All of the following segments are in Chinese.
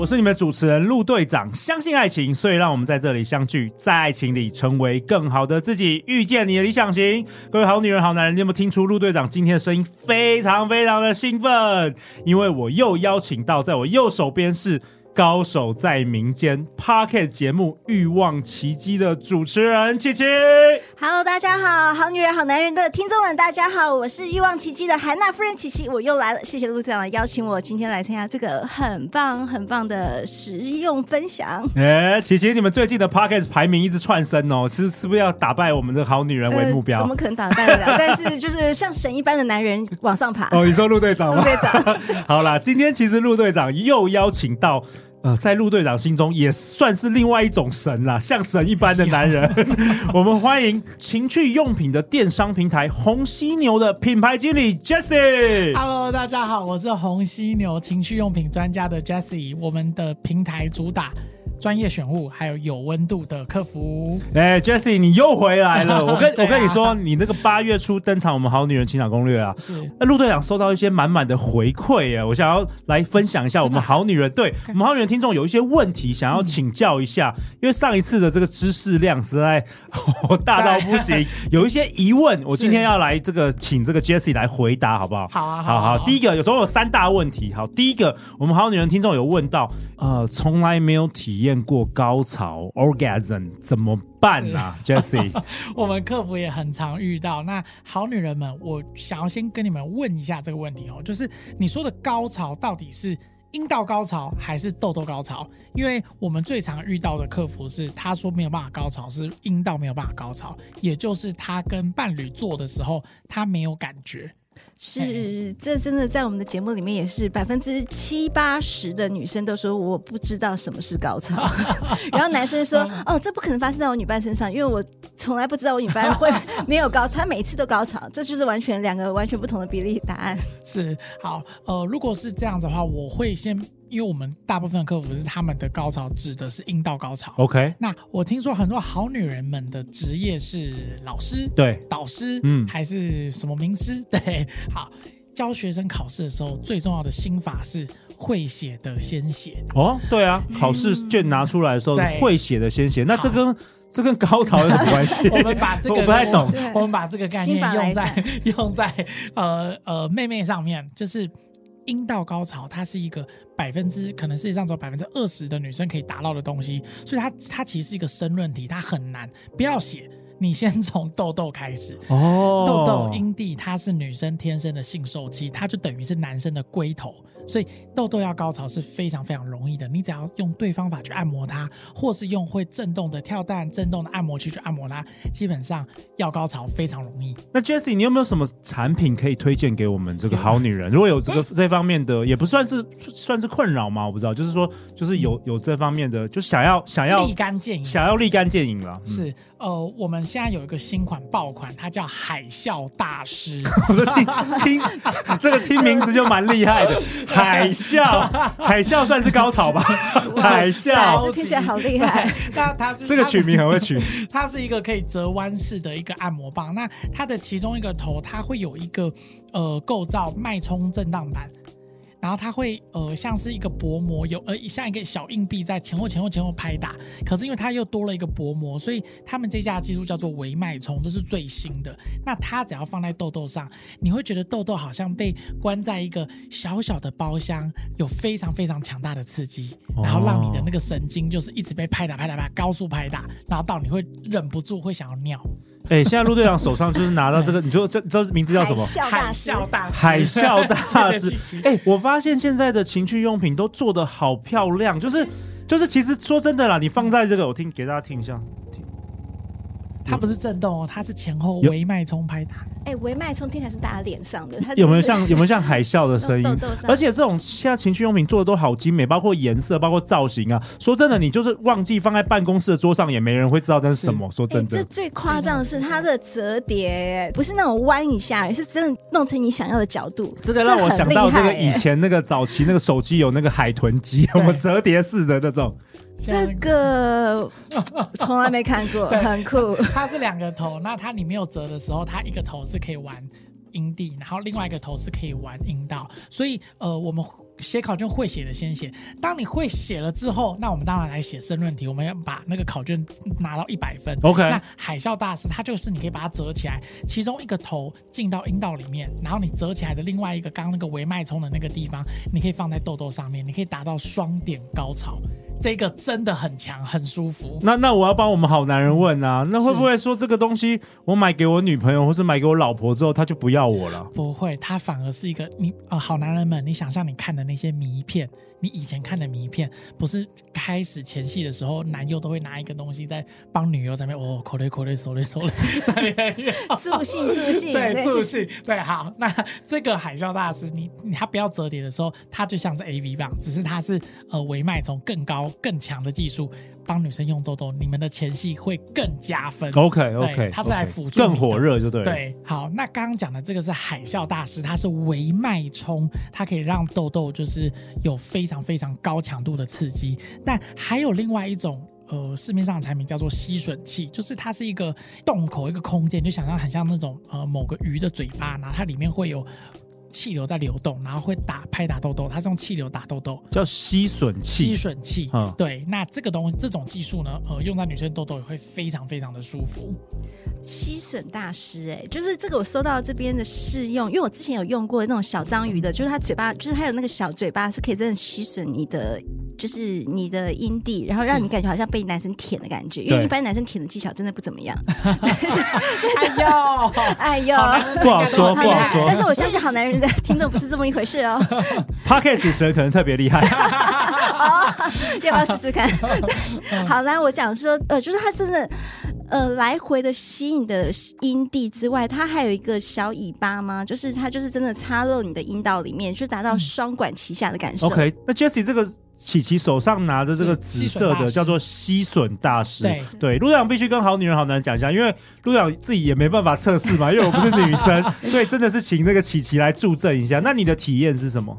我是你们主持人陆队长，相信爱情，所以让我们在这里相聚，在爱情里成为更好的自己，遇见你的理想型。各位好女人、好男人，你有没有听出陆队长今天的声音非常非常的兴奋？因为我又邀请到，在我右手边是。高手在民间 Pocket 节目《欲望奇迹》的主持人琪琪。Hello，大家好，好女人、好男人的听众们，大家好，我是《欲望奇迹》的韩娜夫人琪琪，我又来了。谢谢陆队长邀请我今天来参加这个很棒、很棒的实用分享。哎、欸，琦琦，你们最近的 Pocket 排名一直窜升哦，是是不是要打败我们的好女人为目标？呃、怎么可能打败得了？但是就是像神一般的男人往上爬。哦，你说陆队长吗？陆队长，好啦，今天其实陆队长又邀请到。呃，在陆队长心中也算是另外一种神啦，像神一般的男人。我们欢迎情趣用品的电商平台红犀牛的品牌经理 Jessie。Hello，大家好，我是红犀牛情趣用品专家的 Jessie。我们的平台主打。专业选物，还有有温度的客服。哎、欸、，Jessie，你又回来了。我跟、啊、我跟你说，你那个八月初登场我们好女人情场攻略啊，是。那陆队长收到一些满满的回馈啊，我想要来分享一下我们好女人，对我们好女人听众有一些问题想要请教一下，嗯、因为上一次的这个知识量实在 大到不行，有一些疑问，我今天要来这个请这个 Jessie 来回答，好不好？好啊，好好，好。第一个有总有三大问题，好，第一个我们好女人听众有问到，呃，从来没有体验。见过高潮 orgasm 怎么办、啊、？Jessie，我们客服也很常遇到。那好女人们，我想要先跟你们问一下这个问题哦，就是你说的高潮到底是阴道高潮还是痘痘高潮？因为我们最常遇到的客服是他说没有办法高潮，是阴道没有办法高潮，也就是他跟伴侣做的时候他没有感觉。是，这真的在我们的节目里面也是百分之七八十的女生都说我不知道什么是高潮，然后男生说哦，这不可能发生在我女伴身上，因为我从来不知道我女伴会 没有高潮，她每次都高潮，这就是完全两个完全不同的比例答案。是，好，呃，如果是这样子的话，我会先。因为我们大部分的客服是他们的高潮指的是阴道高潮。OK，那我听说很多好女人们的职业是老师，对，导师，嗯，还是什么名师？对，好，教学生考试的时候最重要的心法是会写的先写。哦，对啊，考试卷拿出来的时候是会写的先写。那这跟这跟高潮有什么关系？我们把这个 我不太懂，我们把这个概念用在用在呃呃妹妹上面，就是。阴道高潮，它是一个百分之可能世界上只有百分之二十的女生可以达到的东西，所以它它其实是一个申论题，它很难。不要写，你先从痘痘开始。哦，痘痘、阴蒂，它是女生天生的性受器，它就等于是男生的龟头。所以痘痘要高潮是非常非常容易的，你只要用对方法去按摩它，或是用会震动的跳蛋、震动的按摩器去按摩它，基本上要高潮非常容易。那 Jessie，你有没有什么产品可以推荐给我们这个好女人？如果有这个这方面的，也不算是算是困扰吗？我不知道，就是说，就是有有这方面的，就想要想要立竿见影，想要立竿见影了。是、嗯、呃，我们现在有一个新款爆款，它叫海啸大师。我说听听这个听名字就蛮厉害的。海啸，海啸算是高潮吧？海啸，这听起来好厉害。那它是这个取名很会取，它是一个可以折弯式的一个按摩棒。那它的其中一个头，它会有一个呃构造脉冲震荡板。然后它会呃像是一个薄膜，有呃像一个小硬币在前后前后前后拍打，可是因为它又多了一个薄膜，所以他们这家技术叫做微脉冲，这是最新的。那它只要放在痘痘上，你会觉得痘痘好像被关在一个小小的包厢，有非常非常强大的刺激，然后让你的那个神经就是一直被拍打拍打拍打，高速拍打，然后到你会忍不住会想要尿。哎、欸，现在陆队长手上就是拿到这个，你说这这名字叫什么？海啸大师。海啸大师。哎、欸，我发现现在的情趣用品都做的好漂亮，就是就是，其实说真的啦，你放在这个，我听给大家听一下，听。它不是震动哦，它是前后微脉冲拍打。哎，微脉冲听起来是打在脸上的，它有没有像有没有像海啸的 声音？而且这种现在情趣用品做的都好精美，包括颜色，包括造型啊。说真的，你就是忘记放在办公室的桌上，也没人会知道那是什么。说真的，这最夸张的是它的折叠，不是那种弯一下，而是真的弄成你想要的角度。这个让我想到这个以前那个早期那个手机有那个海豚机，我们折叠式的那种。这个从来没看过，很酷。它是两个头，那它你没有折的时候，它一个头是可以玩阴蒂，然后另外一个头是可以玩阴道。所以呃，我们写考卷会写的先写。当你会写了之后，那我们当然来写申论题。我们要把那个考卷拿到一百分。OK。那海啸大师它就是你可以把它折起来，其中一个头进到阴道里面，然后你折起来的另外一个刚刚那个维脉冲的那个地方，你可以放在痘痘上面，你可以达到双点高潮。这个真的很强，很舒服。那那我要帮我们好男人问啊，那会不会说这个东西我买给我女朋友，或是买给我老婆之后，他就不要我了？不会，他反而是一个你啊、呃，好男人们，你想象你看的那些迷片。你以前看的迷片，不是开始前戏的时候，男优都会拿一个东西在帮女优在那边哦，口雷口雷手雷手雷，在那边助兴 助兴，对助兴，对好。那这个海啸大师，你你他不要折叠的时候，它就像是 AV 棒，只是它是呃维脉从更高更强的技术。帮女生用痘痘，你们的前戏会更加分。OK OK，它是来辅助更火热，就对。对，好，那刚刚讲的这个是海啸大师，它是微脉冲，它可以让痘痘就是有非常非常高强度的刺激。但还有另外一种呃市面上的产品叫做吸吮器，就是它是一个洞口一个空间，就想象很像那种呃某个鱼的嘴巴，然后它里面会有。气流在流动，然后会打拍打痘痘，它是用气流打痘痘，叫吸吮器。吸吮器，嗯，对。那这个东西，这种技术呢，呃，用在女生痘痘也会非常非常的舒服。吸吮大师，哎，就是这个我收到这边的试用，因为我之前有用过那种小章鱼的，就是它嘴巴，就是它有那个小嘴巴是可以真的吸吮你的。就是你的阴蒂，然后让你感觉好像被男生舔的感觉，因为一般男生舔的技巧真的不怎么样。哎呦，哎呦，不好说，不好说。但是我相信好男人的听众不是这么一回事哦。Podcast 主持人可能特别厉害。哦要不要试试看？好，来我讲说，呃，就是他真的，呃，来回的吸引的阴蒂之外，它还有一个小尾巴吗？就是它就是真的插入你的阴道里面，就达到双管齐下的感受。OK，那 Jessie 这个。琪琪手上拿着这个紫色的，叫做吸吮大师。对，对，陆必须跟好女人好男人讲一下，因为陆队长自己也没办法测试嘛，因为我不是女生，所以真的是请那个琪琪来助阵一下。那你的体验是什么？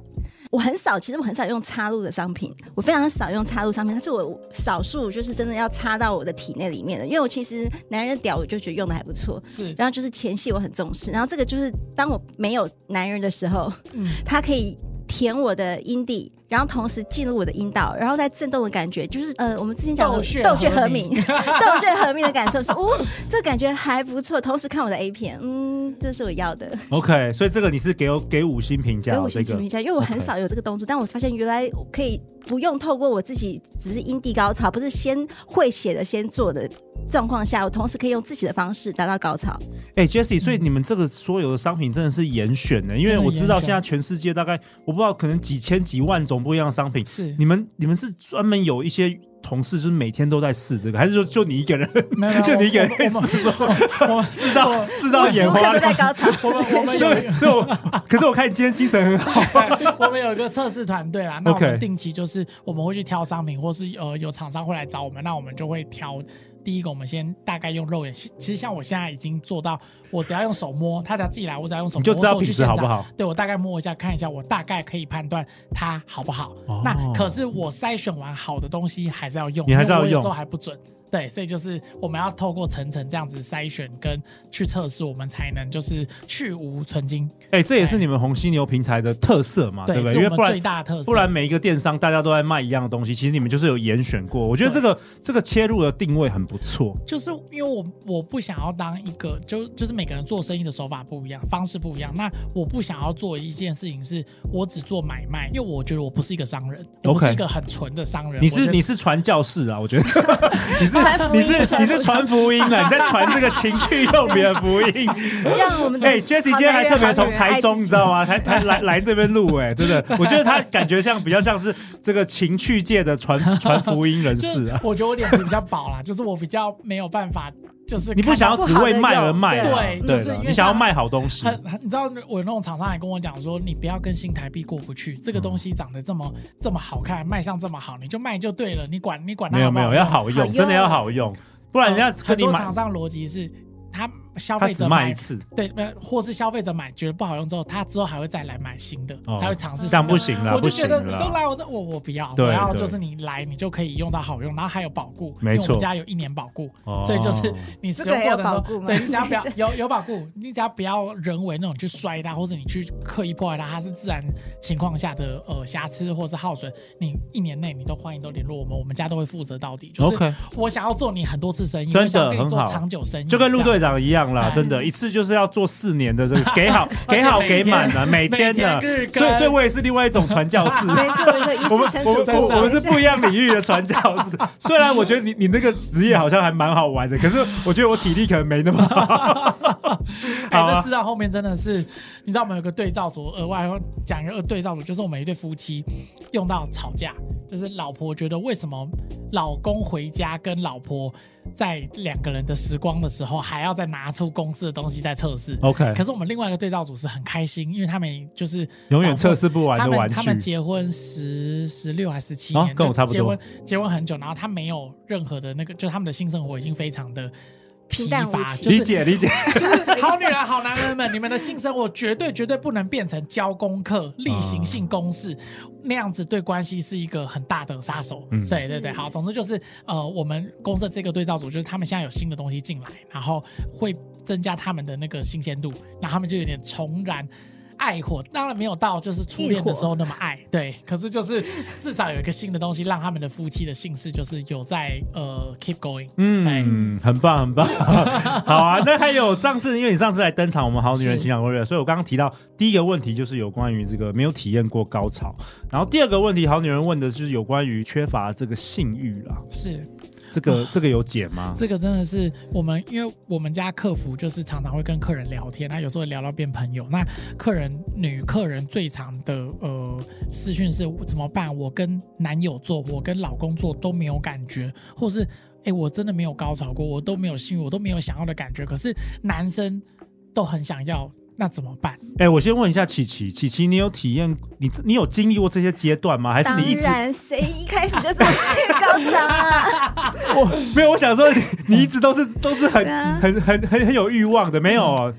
我很少，其实我很少用插入的商品，我非常少用插入商品，但是我少数就是真的要插到我的体内里面的，因为我其实男人的屌我就觉得用的还不错，是，然后就是前戏我很重视，然后这个就是当我没有男人的时候，嗯，他可以舔我的阴蒂。然后同时进入我的阴道，然后在震动的感觉，就是呃，我们之前讲的斗穴和鸣，斗穴和鸣的感受是，哦，这感觉还不错。同时看我的 A 片，嗯，这是我要的。OK，所以这个你是给我给五星评价，给五星评价，因为我很少有这个动作，但我发现原来可以不用透过我自己，只是阴地高潮，不是先会写的先做的状况下，我同时可以用自己的方式达到高潮。哎，Jessie，所以你们这个所有的商品真的是严选的，因为我知道现在全世界大概我不知道可能几千几万种。不一样的商品是你们，你们是专门有一些同事，就是每天都在试这个，还是说就你一个人？没有，就你一个人在试，说 试到试到眼花，都在高潮。我们我们所以所以我，可是我看你今天精神很好。我们有一个测试团队啦，那我们定期就是我们会去挑商品，或是呃有厂商会来找我们，那我们就会挑。第一个，我们先大概用肉眼，其实像我现在已经做到，我只要用手摸，他只要寄来，我只要用手摸，就知道品质好不好。对，我大概摸一下，看一下，我大概可以判断它好不好。哦、那可是我筛选完好的东西还是要用，你还是要用，我有时候还不准。对，所以就是我们要透过层层这样子筛选跟去测试，我们才能就是去无存菁。哎、欸，这也是你们红犀牛平台的特色嘛，对，对不对？因为不然最大的特色，不然每一个电商大家都在卖一样的东西，其实你们就是有严选过。我觉得这个这个切入的定位很不错。就是因为我我不想要当一个，就就是每个人做生意的手法不一样，方式不一样。那我不想要做一件事情，是我只做买卖，因为我觉得我不是一个商人，我不是一个很纯的商人。你是你是传教士啊，我觉得 你是。你是你是传福音啊！你在传这个情趣用品的福音，让我们哎，Jessie 今天还特别从台中，你知道吗？台台来来这边录哎，真的，我觉得他感觉像比较像是这个情趣界的传传福音人士啊。我觉得我脸皮比较薄啦，就是我比较没有办法。就是你不想要只为卖而卖，对，就是你想要卖好东西。你知道我那种厂商也跟我讲说，你不要跟新台币过不去，这个东西长得这么这么好看，卖相这么好，你就卖就对了，你管你管它。没有没有，要好用，真的要好用，不然人家跟你买。厂商逻辑是。他消费者买一次，对，或是消费者买觉得不好用之后，他之后还会再来买新的，才会尝试。这样不行了，我就觉得你都来我这，我我不要，我要就是你来，你就可以用到好用，然后还有保固，没错，我们家有一年保固，所以就是你使用过程中，对，你只要不要 有有保固，你只要不要人为那种去摔它，或是你去刻意破坏它，它是自然情况下的呃瑕疵或是耗损，你一年内你都欢迎都联络我们，我们家都会负责到底。就是我想要做你很多次生意，真的很好，长久生意，就跟陆队长一样啦。真的，一次就是要做四年的这个，给好给好给满了，每天的，所以所以我也是另外一种传教士。没 错没错，我们我们是不一样领域的传教士。虽然我觉得你你那个职业好像还蛮好玩的，可是我觉得我体力可能没那么好。哎，那是到，后面真的是，你知道我们有个对照组，额外讲一个对照组，就是我们一对夫妻用到吵架，就是老婆觉得为什么老公回家跟老婆。在两个人的时光的时候，还要再拿出公司的东西在测试。OK，可是我们另外一个对照组是很开心，因为他们就是永远测试不完的玩具。他们结婚十十六还是十七年，跟我差不多。结婚结婚很久，然后他没有任何的那个，就他们的性生活已经非常的。平淡无奇，理解理解，就是 好女人、好男人们，你们的性生活绝对绝对不能变成交功课、例行性公事，那样子对关系是一个很大的杀手。对对对，好，总之就是呃，我们公司的这个对照组，就是他们现在有新的东西进来，然后会增加他们的那个新鲜度，那他们就有点重燃。爱火当然没有到就是初恋的时候那么爱，对，可是就是至少有一个新的东西，让他们的夫妻的姓氏就是有在呃 keep going，嗯，很棒很棒，好啊。那还有上次，因为你上次来登场，我们好女人情感攻略，所以我刚刚提到第一个问题就是有关于这个没有体验过高潮，然后第二个问题好女人问的就是有关于缺乏这个性欲啦，是。这个这个有解吗？这个真的是我们，因为我们家客服就是常常会跟客人聊天，那有时候聊到变朋友。那客人女客人最常的呃私讯是怎么办？我跟男友做，我跟老公做都没有感觉，或是哎我真的没有高潮过，我都没有性欲，我都没有想要的感觉，可是男生都很想要。那怎么办？哎、欸，我先问一下琪琪，琪琪，你有体验你你有经历过这些阶段吗？还是你一直？当然，谁一开始就是血高涨啊？我没有，我想说 你，你一直都是都是很、啊、很很很很有欲望的，没有。嗯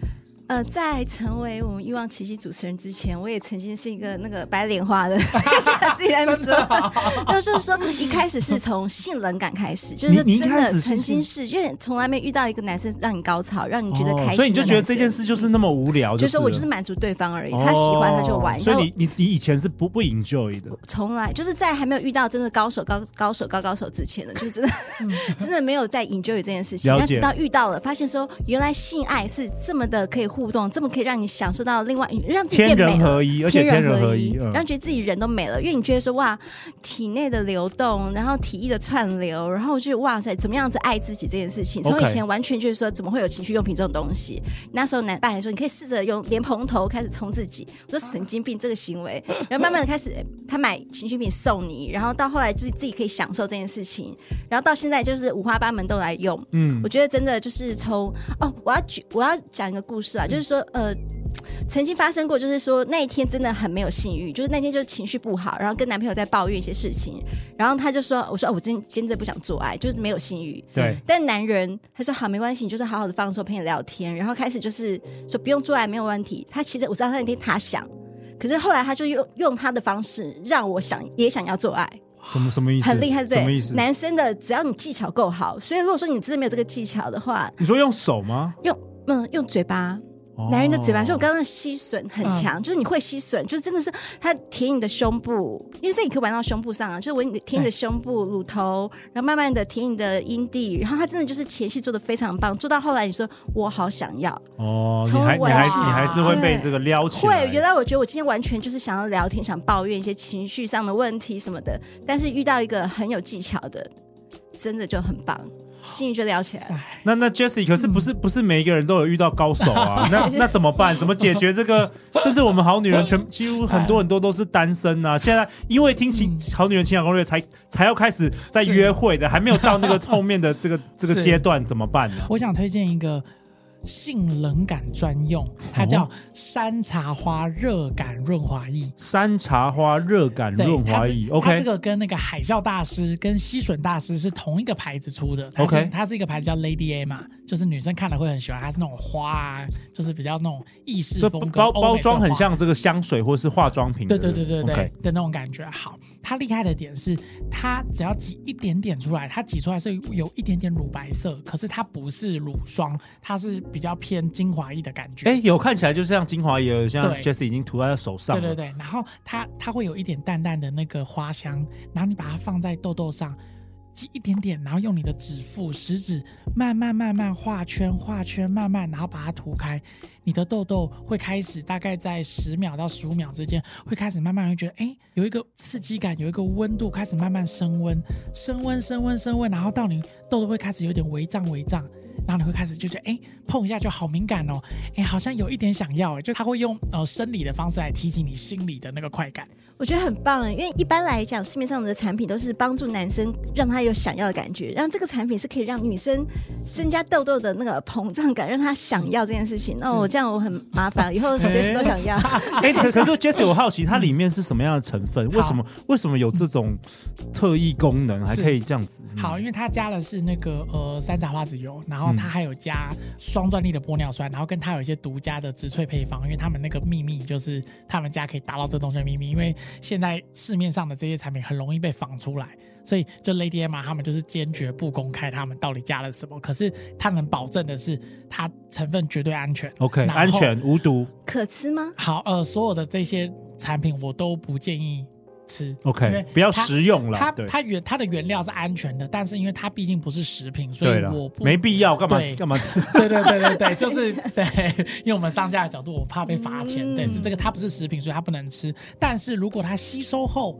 呃，在成为我们欲望奇迹主持人之前，我也曾经是一个那个白莲花的，自己在说，就是说一开始是从性冷感开始，就是真的曾经是，因为从来没遇到一个男生让你高潮，让你觉得开心，所以你就觉得这件事就是那么无聊，就是我就是满足对方而已，他喜欢他就玩。所以你你你以前是不不 enjoy 的，从来就是在还没有遇到真的高手高高手高高手之前呢，就是真的 真的没有在 enjoy 这件事情，要直到遇到了，发现说原来性爱是这么的可以互。互动这么可以让你享受到另外让自己变美了，天人合一，而且天人合一，让觉得自己人都美了，因为你觉得说哇，体内的流动，然后体液的串流，然后就哇塞，怎么样子爱自己这件事情，从以前完全就是说怎么会有情趣用品这种东西？那时候男伴还说你可以试着用莲蓬头开始冲自己，我说神经病这个行为，然后慢慢的开始他买情趣品送你，然后到后来自己自己可以享受这件事情，然后到现在就是五花八门都来用，嗯，我觉得真的就是从哦，我要举我要讲一个故事啊。就是说，呃，曾经发生过，就是说那一天真的很没有性欲，就是那天就是情绪不好，然后跟男朋友在抱怨一些事情，然后他就说：“我说哦，我今天真的不想做爱，就是没有性欲。”对。但男人他说：“好，没关系，你就是好好的放松，陪你聊天。”然后开始就是说不用做爱，没有问题。他其实我知道他那天他想，可是后来他就用用他的方式让我想也想要做爱。什么什么意思？很厉害，对，什么意思？男生的只要你技巧够好，所以如果说你真的没有这个技巧的话，你说用手吗？用嗯，用嘴巴。男人的嘴巴，是我刚刚的吸吮很强，嗯、就是你会吸吮，就是真的是他舔你的胸部，因为这里可以玩到胸部上啊，就是我舔你的胸部、乳头，然后慢慢的舔你的阴蒂，然后他真的就是前戏做的非常棒，做到后来你说我好想要哦，你还你还你还是会被这个撩起来。会，原来我觉得我今天完全就是想要聊天，想抱怨一些情绪上的问题什么的，但是遇到一个很有技巧的，真的就很棒。性欲就聊起来了。那那 Jessie 可是不是、嗯、不是每一个人都有遇到高手啊？那那怎么办？怎么解决这个？甚至我们好女人全几乎很多很多都是单身啊。现在因为听情好女人情感攻略才才要开始在约会的，还没有到那个后面的这个这个阶段，怎么办呢？我想推荐一个。性冷感专用，它叫山茶花热感润滑液。山茶花热感润滑液，OK。它这个跟那个海啸大师跟吸吮大师是同一个牌子出的，OK。它是一个牌子叫 Lady A 嘛，就是女生看了会很喜欢，它是那种花啊，就是比较那种意式风格，包包装很像这个香水或是化妆品，对对对对对的那种感觉。好，它厉害的点是，它只要挤一点点出来，它挤出来是有一点点乳白色，可是它不是乳霜，它是。比较偏精华液的感觉，哎、欸，有看起来就像精华液，像 Jessie 已经涂在手上。对对对，然后它它会有一点淡淡的那个花香，然后你把它放在痘痘上，挤一点点，然后用你的指腹、食指慢慢慢慢画圈画圈，慢慢，然后把它涂开，你的痘痘会开始大概在十秒到十五秒之间，会开始慢慢会觉得，哎、欸，有一个刺激感，有一个温度开始慢慢升温，升温升温升温，然后到你痘痘会开始有点微胀微胀。然后你会开始就觉得，哎，碰一下就好敏感哦，哎，好像有一点想要，就他会用呃生理的方式来提醒你心里的那个快感。我觉得很棒，因为一般来讲，市面上的产品都是帮助男生让他有想要的感觉，然后这个产品是可以让女生增加痘痘的那个膨胀感，让他想要这件事情。那我这样我很麻烦，以后随时都想要。哎，可是 Jessie，我 好奇它里面是什么样的成分？为什么为什么有这种特异功能，还可以这样子？好，因为它加的是那个呃山茶花籽油，然后它还有加双专利的玻尿酸，然后跟它有一些独家的植萃配方，因为他们那个秘密就是他们家可以达到这东西的秘密，因为。现在市面上的这些产品很容易被仿出来，所以就 Lady M 他们就是坚决不公开他们到底加了什么。可是他能保证的是，它成分绝对安全，OK，安全无毒，可吃吗？好，呃，所有的这些产品我都不建议吃，OK，不要食用了。它它原它的原料是安全的，但是因为它毕竟不是食品，所以我不没必要干嘛干嘛吃。对对对对对，就是对，因为我们商家的角度，我怕被罚钱。对，是这个它不是食品，所以它不能吃。但是如果它吸收后，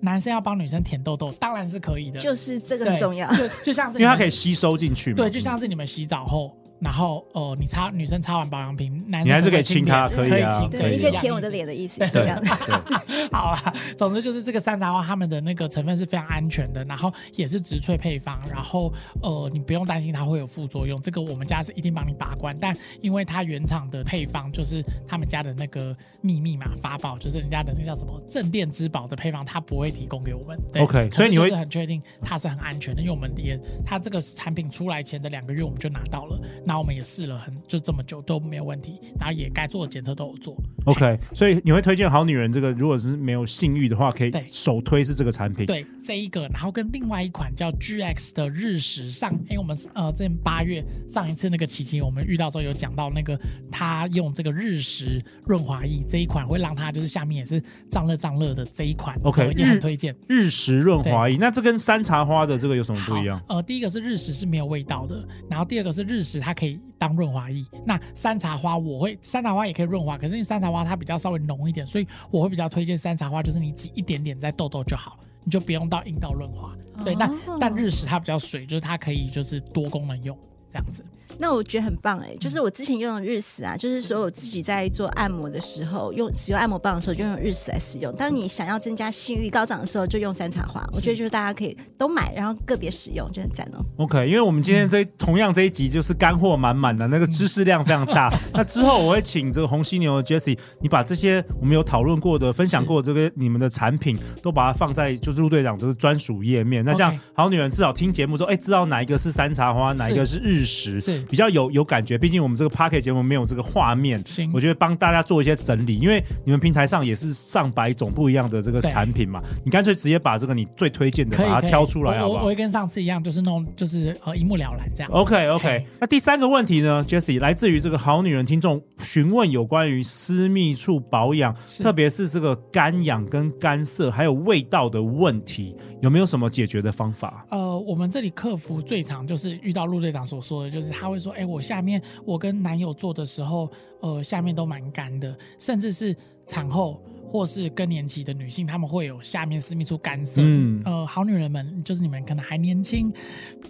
男生要帮女生舔痘痘，当然是可以的。就是这个很重要，就就像是因为它可以吸收进去嘛。对，就像是你们洗澡后。然后，呃，你擦女生擦完保养品，男生你还是可以亲她，可以啊，对，你可以舔我的脸的意思是这样的。好啊，总之就是这个山茶花，他们的那个成分是非常安全的，然后也是植萃配方，然后呃，你不用担心它会有副作用，这个我们家是一定帮你把关。但因为它原厂的配方就是他们家的那个秘密嘛，法宝就是人家的那叫什么镇店之宝的配方，它不会提供给我们。对 OK，所以你会很确定它是很安全的，因为我们也它这个产品出来前的两个月我们就拿到了。那我们也试了很就这么久都没有问题，然后也该做的检测都有做。OK，所以你会推荐好女人这个，如果是没有性欲的话，可以首推是这个产品。对，这一个，然后跟另外一款叫 GX 的日食上，因为我们呃之前八月上一次那个琪琪我们遇到时候有讲到那个他用这个日食润滑液这一款会让他就是下面也是胀热胀热的这一款，OK 也很推荐日食润滑液。那这跟山茶花的这个有什么不一样？呃，第一个是日食是没有味道的，然后第二个是日食它可以。当润滑液，那山茶花我会山茶花也可以润滑，可是因为山茶花它比较稍微浓一点，所以我会比较推荐山茶花，就是你挤一点点在痘痘就好，你就不用到阴道润滑。对，但但日食它比较水，就是它可以就是多功能用这样子。那我觉得很棒哎、欸，就是我之前用的日食啊，就是说我自己在做按摩的时候，用使用按摩棒的时候就用日食来使用。当你想要增加性欲高涨的时候，就用山茶花。我觉得就是大家可以都买，然后个别使用就很赞哦。OK，因为我们今天这、嗯、同样这一集就是干货满满的，那个知识量非常大。那之后我会请这个红犀牛的 Jessie，你把这些我们有讨论过的、分享过的这个你们的产品，都把它放在就是陆队长这个专属页面。那这样好女人至少听节目说，哎，知道哪一个是山茶花，哪一个是日食，是比较有有感觉。毕竟我们这个 Podcast 节目没有这个画面，我觉得帮大家做一些整理，因为你们平台上也是上百种不一样的这个产品嘛，你干脆直接把这个你最推荐的把它挑出来好不好？我我会跟上次一样，就是那种就是呃一目了然这样。OK OK，那第三个问题呢，Jessie 来自于这个好女人听众询问有关于私密处保养，特别是这个干痒跟干涩还有味道的问题，有没有什么解决的方法？呃，我们这里客服最常就是遇到陆队长所说的，就是他会说，哎，我下面。我跟男友做的时候，呃，下面都蛮干的，甚至是产后或是更年期的女性，她们会有下面私密处干涩。嗯，呃，好女人们，就是你们可能还年轻，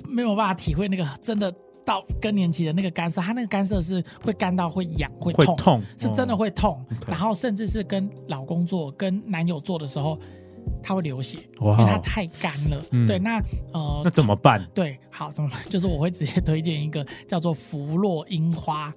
没有办法体会那个真的到更年期的那个干涩，它那个干涩是会干到会痒、会痛，会痛是真的会痛。哦，然后甚至是跟老公做、跟男友做的时候，它会流血，哇因为它太干了。嗯对，那呃，那怎么办？对，好，怎么 就是我会直接推荐一个叫做芙洛樱花。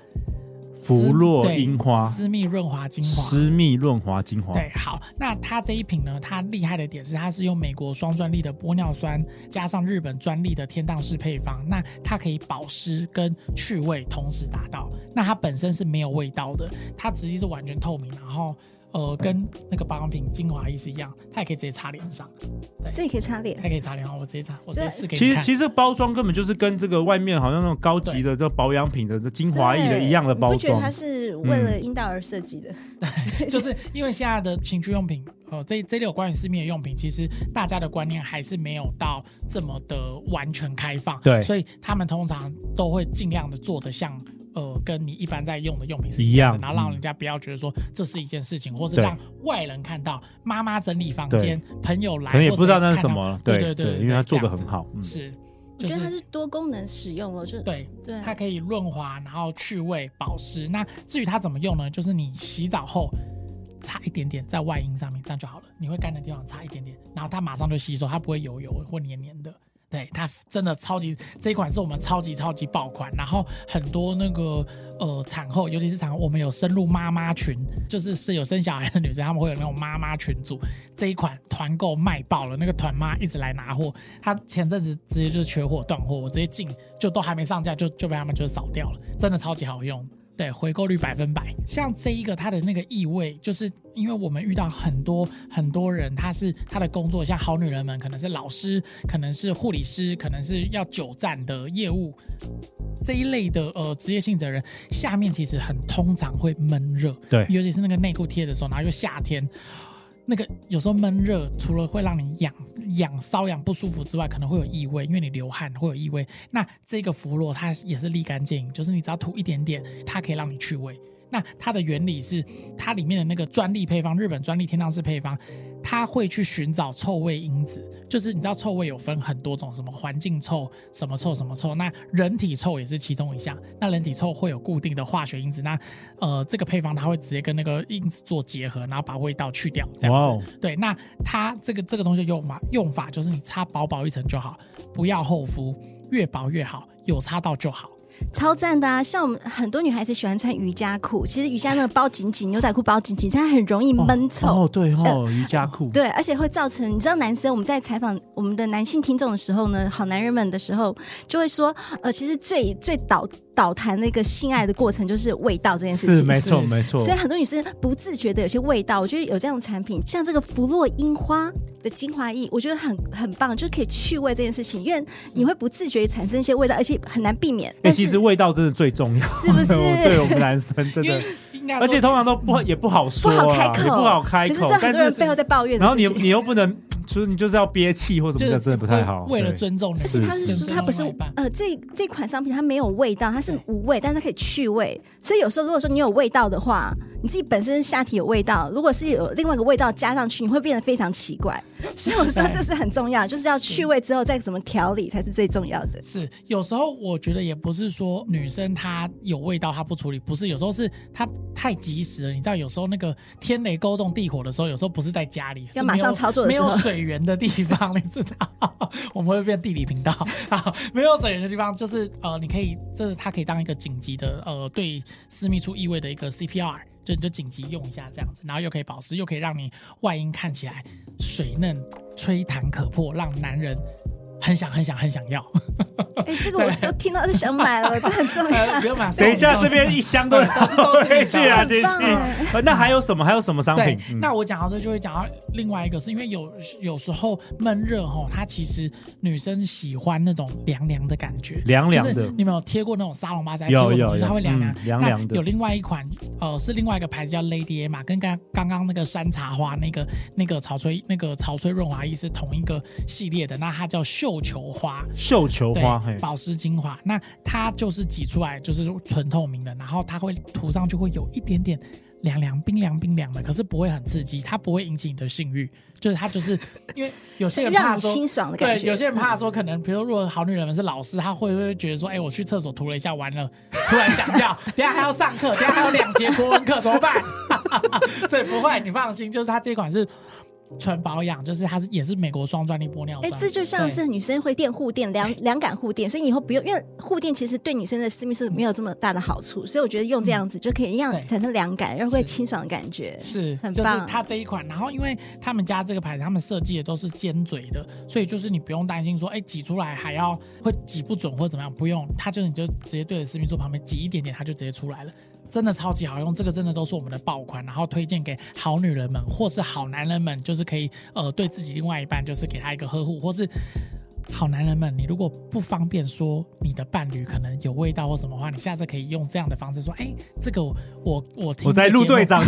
芙洛樱花私密润滑精华，私密润滑精华。对，好，那它这一瓶呢，它厉害的点是，它是用美国双专利的玻尿酸加上日本专利的天荡式配方，那它可以保湿跟去味同时达到。那它本身是没有味道的，它直接是完全透明，然后。呃，跟那个保养品精华液是一样，它也可以直接擦脸上。对，这也可以擦脸，它可以擦脸。我直接擦，我直接试给你其实。其实包装根本就是跟这个外面好像那种高级的这保养品的这精华液的一样的包装。你不觉得它是为了阴道而设计的？对，就是因为现在的情趣用品，哦、呃，这这里有关于私密的用品，其实大家的观念还是没有到这么的完全开放。对，所以他们通常都会尽量的做的像。呃，跟你一般在用的用品是一样的，然后让人家不要觉得说这是一件事情，嗯、或是让外人看到妈妈整理房间，朋友来，可能也不知道那是什么，对对对，对，因为它做的很好，是，我觉得它是多功能使用哦，就对对，它可以润滑，然后去味、保湿。那至于它怎么用呢？就是你洗澡后擦一点点在外阴上面，这样就好了。你会干的地方擦一点点，然后它马上就吸收，它不会油油或黏黏的。对，它真的超级，这一款是我们超级超级爆款，然后很多那个呃产后，尤其是产后，我们有深入妈妈群，就是是有生小孩的女生，他们会有那种妈妈群组，这一款团购卖爆了，那个团妈一直来拿货，他前阵子直接就是缺货断货，我直接进就都还没上架就就被他们就扫掉了，真的超级好用。对，回购率百分百。像这一个，它的那个异味，就是因为我们遇到很多很多人，他是他的工作，像好女人们，可能是老师，可能是护理师，可能是要久站的业务这一类的呃职业性质的人，下面其实很通常会闷热。对，尤其是那个内裤贴的时候，然后又夏天。那个有时候闷热，除了会让你痒痒瘙痒不舒服之外，可能会有异味，因为你流汗会有异味。那这个芙洛它也是立竿见影，就是你只要涂一点点，它可以让你去味。那它的原理是，它里面的那个专利配方，日本专利天堂式配方。它会去寻找臭味因子，就是你知道臭味有分很多种，什么环境臭、什么臭、什么臭，那人体臭也是其中一项。那人体臭会有固定的化学因子，那呃这个配方它会直接跟那个因子做结合，然后把味道去掉，这样子。Wow. 对，那它这个这个东西用法用法就是你擦薄薄一层就好，不要厚敷，越薄越好，有擦到就好。超赞的啊！像我们很多女孩子喜欢穿瑜伽裤，其实瑜伽那个包紧紧，牛仔裤包紧紧，它很容易闷臭。哦，哦对哦，瑜伽裤。对，而且会造成你知道，男生我们在采访我们的男性听众的时候呢，好男人们的时候，就会说，呃，其实最最导导谈那个性爱的过程就是味道这件事情。是没错没错。所以很多女生不自觉的有些味道，我觉得有这样的产品，像这个弗洛樱花的精华液，我觉得很很棒，就可以去味这件事情，因为你会不自觉产生一些味道，而且很难避免。但 是其实味道真的最重要，是不是？对我们男生真的，而且通常都不也不好说，不好开口，也不好开口。可是这很多人背后在抱怨，然后你你又不能，就是你就是要憋气或什么的，真的不太好。为了尊重，而且它是说它不是呃，这这款商品它没有味道，它是无味，但是它可以去味。所以有时候如果说你有味道的话，你自己本身下体有味道，如果是有另外一个味道加上去，你会变得非常奇怪。所以我说这是很重要，就是要去味之后再怎么调理才是最重要的。是有时候我觉得也不是说女生她有味道她不处理，不是有时候是她太及时了。你知道有时候那个天雷勾动地火的时候，有时候不是在家里，要马上操作的时候，没有水源的地方，你知道，我们会变地理频道啊。没有水源的地方，就是呃，你可以这是它可以当一个紧急的呃对私密处异味的一个 CPR。就你就紧急用一下这样子，然后又可以保湿，又可以让你外阴看起来水嫩、吹弹可破，让男人很想、很想、很想要。哎、欸，这个 我都听到就想买了，这很重要。不用买，等一下这边一箱都都回去啊，进去。那还有什么？还有什么商品？嗯、那我讲到这就会讲到另外一个，是因为有有时候闷热吼，它其实女生喜欢那种凉凉的感觉，凉凉的。就是、你有没有贴过那种沙龙吧？有有有，它会凉凉凉凉的。有另外一款，呃，是另外一个牌子叫 Lady A 嘛，跟刚刚刚那个山茶花那个那个草吹那个草吹润滑液是同一个系列的。那它叫绣球花，绣球花保湿精华。那它就是挤出来就是纯透明的，然后它会涂上去会有一点点。凉凉冰凉冰凉的，可是不会很刺激，它不会引起你的性欲，就是它就是因为有些人怕说 清爽的感觉，对，有些人怕说可能，比如如果好女人们是老师，她会不会觉得说，哎，我去厕所涂了一下，完了，突然想掉，等下还要上课，等下还有两节国文课，怎么办？所以不会，你放心，就是它这款是。纯保养就是它是也是美国双专利玻尿酸，哎，这就像是女生会垫护垫，凉凉感护垫，所以以后不用，因为护垫其实对女生的私密处没有这么大的好处，所以我觉得用这样子就可以一样产生凉感，然后会清爽的感觉，是很棒。就是它这一款，然后因为他们家这个牌子，他们设计的都是尖嘴的，所以就是你不用担心说，哎，挤出来还要会挤不准或怎么样，不用，它就是你就直接对着私密处旁边挤一点点，它就直接出来了。真的超级好用，这个真的都是我们的爆款，然后推荐给好女人们或是好男人们，就是可以呃对自己另外一半就是给他一个呵护，或是。好男人们，你如果不方便说你的伴侣可能有味道或什么话，你下次可以用这样的方式说：哎，这个我我我听我在陆队长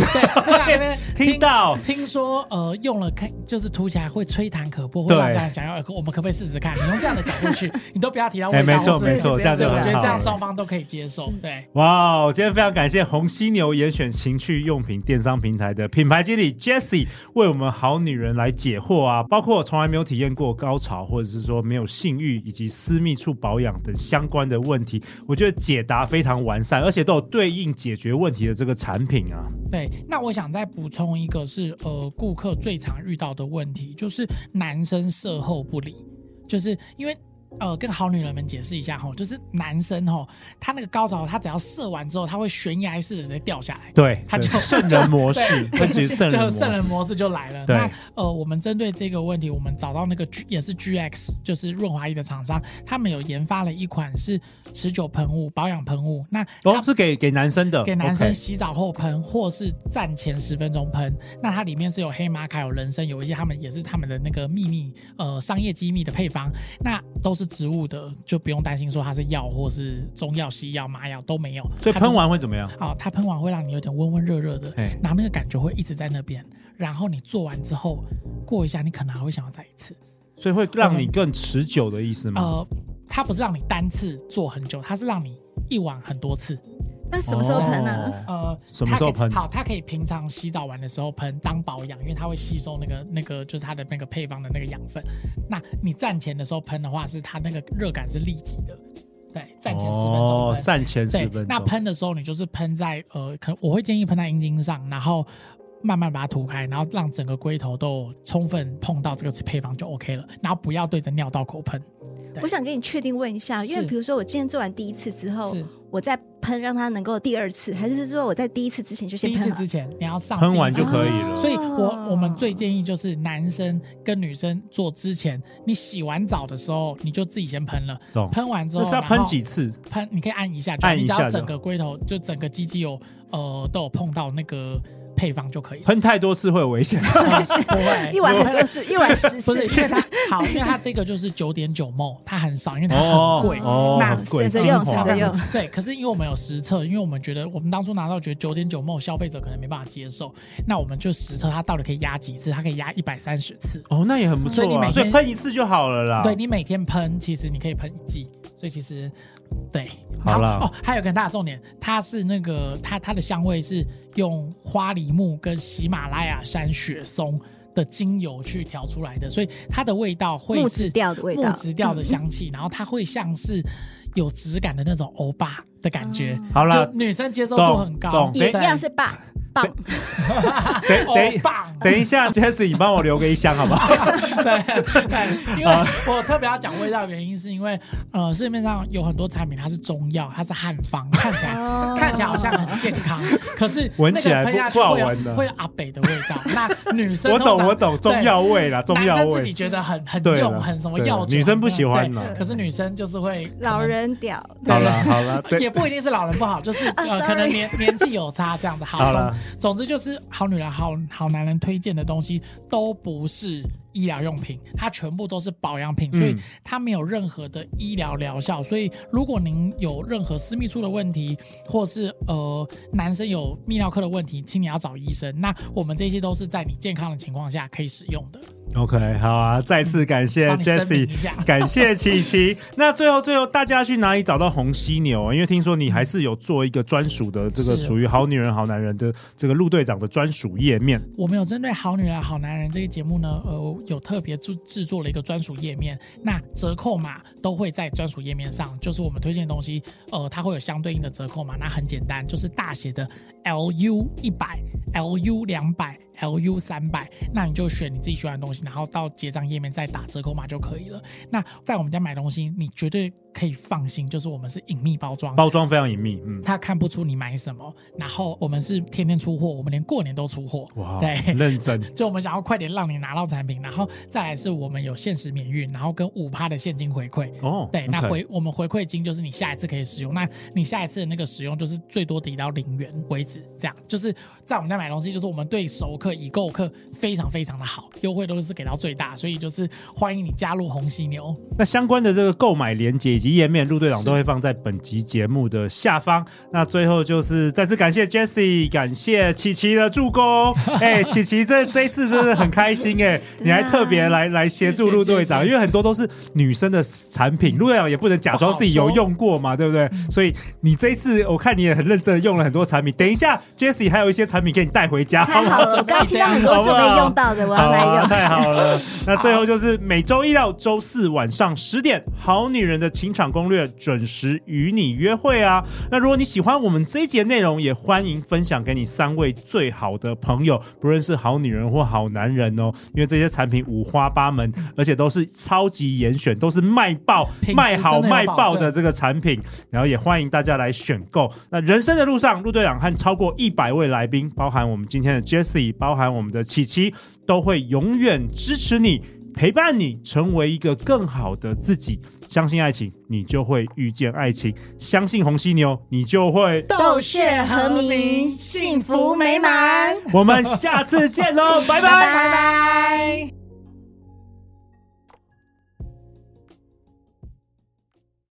对 听到听说呃用了看就是涂起来会吹弹可破，会让家人想要耳，我们可不可以试试看？你用这样的角度去，你都不要提到味道。没错没错，这样就我觉得这样双方都可以接受。对，哇，今天非常感谢红犀牛严选情趣用品电商平台的品牌经理 Jessie 为我们好女人来解惑啊，包括从来没有体验过高潮，或者是说。没有性欲以及私密处保养等相关的问题，我觉得解答非常完善，而且都有对应解决问题的这个产品啊。对，那我想再补充一个是，呃，顾客最常遇到的问题就是男生射后不理，就是因为。呃，跟好女人们解释一下哈，就是男生哈，他那个高潮，他只要射完之后，他会悬崖式的直接掉下来，对，他就圣人模式，就圣人模式就来了。那呃，我们针对这个问题，我们找到那个 G 也是 GX，就是润滑液的厂商，他们有研发了一款是持久喷雾保养喷雾，那都是给给男生的，给男生洗澡后喷，或是站前十分钟喷。那它里面是有黑玛卡，有人参，有一些他们也是他们的那个秘密呃商业机密的配方，那都是。植物的就不用担心说它是药或是中药、西药、麻药都没有，所以喷完会怎么样？哦，它喷完会让你有点温温热热的，然后那个感觉会一直在那边。然后你做完之后过一下，你可能还会想要再一次，所以会让你更持久的意思吗？呃，它不是让你单次做很久，它是让你一晚很多次。那什么时候喷呢？哦、呃，什么时候喷？好，它可以平常洗澡完的时候喷当保养，因为它会吸收那个那个就是它的那个配方的那个养分。那你站前的时候喷的话，是它那个热感是立即的。对，站前十分钟。哦，站前十分钟。那喷的时候，你就是喷在呃，可我会建议喷在阴茎上，然后慢慢把它涂开，然后让整个龟头都充分碰到这个配方就 OK 了。然后不要对着尿道口喷。我想跟你确定问一下，因为比如说我今天做完第一次之后。我再喷，让它能够第二次，还是说我在第一次之前就先喷？第一次之前你要上喷完就可以了。所以我我们最建议就是男生跟女生做之前，你洗完澡的时候你就自己先喷了。喷完之后，是要喷几次？喷你可以按一下，按一下，你只要整个龟头就整个鸡鸡有呃都有碰到那个。配方就可以，喷太多次会有危险，不会，一晚很多次，一晚十次，不是因为它好，因为它这个就是九点九 ml，它很少，因为它很贵，哦那省着用，省着用。对，可是因为我们有实测，因为我们觉得我们当初拿到觉得九点九 ml 消费者可能没办法接受，那我们就实测它到底可以压几次，它可以压一百三十次，哦，那也很不错，所以你每天喷一次就好了啦。对，你每天喷，其实你可以喷一剂，所以其实。对，好了哦，还有个很大的重点，它是那个它它的香味是用花梨木跟喜马拉雅山雪松的精油去调出来的，所以它的味道会是木质调的味道，木质调的香气，嗯、然后它会像是有质感的那种欧巴的感觉。好了，就女生接受度很高，也一样是爸。棒，等 等棒，等一下，Jessie，你帮我留个一箱好不好？对对，因为我特别要讲味道，原因是因为呃，市面上有很多产品它是中药，它是汉方，看起来看起来好像很健康，可是闻起来不不好闻的，会有阿北的味道。那女生我懂我懂中药味啦，中药味，男生自己觉得很很用很什么药，女生不喜欢呢。可是女生就是会老人屌。好了好了，也不一定是老人不好，就是呃可能年年纪有差这样子。好了。总之就是好女人、好好男人推荐的东西都不是医疗用品，它全部都是保养品，所以它没有任何的医疗疗效。所以如果您有任何私密处的问题，或是呃男生有泌尿科的问题，请你要找医生。那我们这些都是在你健康的情况下可以使用的。OK，好啊，再次感谢 Jessie，感谢琪琪。那最后最后，大家去哪里找到红犀牛？因为听说你还是有做一个专属的这个属于好女人好男人的这个陆队长的专属页面。我们有针对好女人好男人这个节目呢，呃，有特别制制作了一个专属页面。那折扣码都会在专属页面上，就是我们推荐的东西，呃，它会有相对应的折扣码。那很简单，就是大写的 LU 一百，LU 两百。LU 三百，那你就选你自己喜欢的东西，然后到结账页面再打折扣码就可以了。那在我们家买东西，你绝对可以放心，就是我们是隐秘包装，包装非常隐秘，嗯，他看不出你买什么。然后我们是天天出货，我们连过年都出货，哇，对，认真。就我们想要快点让你拿到产品，然后再来是我们有限时免运，然后跟五趴的现金回馈。哦，对，那回我们回馈金就是你下一次可以使用，那你下一次的那个使用就是最多抵到零元为止，这样就是在我们家买东西，就是我们对熟客、已购客非常非常的好，优惠都是给到最大，所以就是欢迎你加入红犀牛。那相关的这个购买链接以及页面，陆队长都会放在本集节目的下方。那最后就是再次感谢 Jessie，感谢琪琪的助攻。哎、欸，琪琪这这一次真的很开心哎、欸，你还特别来来协助陆队长，因为很多都是女生的产品，陆队长也不能假装自己有用过嘛，对不对？所以你这一次我看你也很认真的用了很多产品。等一下，Jessie 还有一些产品给你带回家，太好了，我刚听到很多是没用到的，我要来用。太好了，那最后就是每周一到周四晚上十点，《好女人的情场攻略》准时与你约会啊！那如果你喜欢我们这一节内容，也欢迎分享给你三位最好的朋友，不论是好女人或好男人哦。因为这些产品五花八门，而且都是超级严选，都是卖爆、卖好、卖爆的这个产品。然后也欢迎大家来选购。那人生的路上，陆队长和超过一百位来宾，包含我们今天的 Jessie，包含我们的琪琪，都会永远支持你。陪伴你成为一个更好的自己，相信爱情，你就会遇见爱情；相信红犀牛，你就会斗血和鸣，幸福美满。我们下次见喽，拜拜。拜拜拜拜。